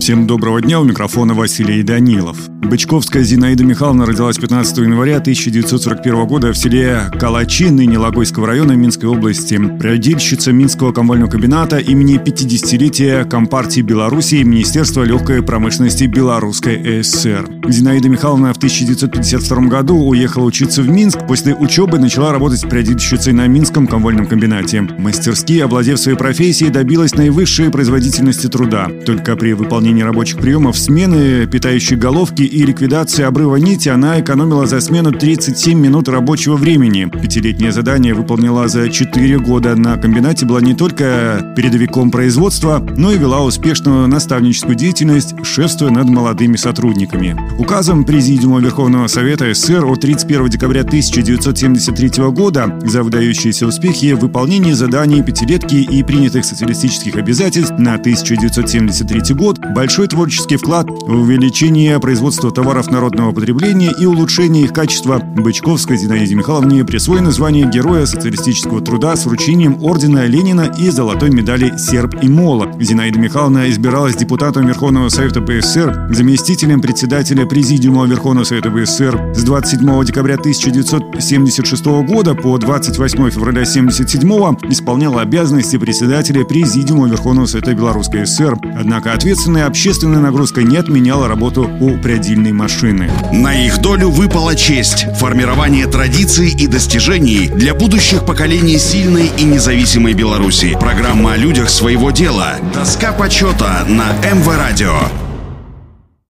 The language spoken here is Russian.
Всем доброго дня, у микрофона Василий Данилов. Бычковская Зинаида Михайловна родилась 15 января 1941 года в селе Калачи, ныне Логойского района Минской области. Предельщица Минского комвольного комбината имени 50-летия Компартии Беларуси и Министерства легкой промышленности Белорусской ССР. Зинаида Михайловна в 1952 году уехала учиться в Минск. После учебы начала работать предельщицей на Минском комвольном комбинате. Мастерски, овладев своей профессией, добилась наивысшей производительности труда. Только при выполнении рабочих приемов смены, питающей головки и ликвидации обрыва нити она экономила за смену 37 минут рабочего времени. Пятилетнее задание выполнила за 4 года. На комбинате была не только передовиком производства, но и вела успешную наставническую деятельность, шефствуя над молодыми сотрудниками. Указом Президиума Верховного Совета СССР от 31 декабря 1973 года за выдающиеся успехи в выполнении заданий пятилетки и принятых социалистических обязательств на 1973 год большой творческий вклад в увеличение производства товаров народного потребления и улучшения их качества Бычковской Зинаиде Михайловне присвоено звание Героя социалистического труда с вручением Ордена Ленина и золотой медали «Серб и Мола». Зинаида Михайловна избиралась депутатом Верховного Совета БССР, заместителем председателя Президиума Верховного Совета БССР с 27 декабря 1976 года по 28 февраля 1977 исполняла обязанности председателя Президиума Верховного Совета Белорусской ССР. Однако ответственная общественная нагрузка не отменяла работу у строительной машины. На их долю выпала честь – формирование традиций и достижений для будущих поколений сильной и независимой Беларуси. Программа о людях своего дела. Доска почета на МВ Радио.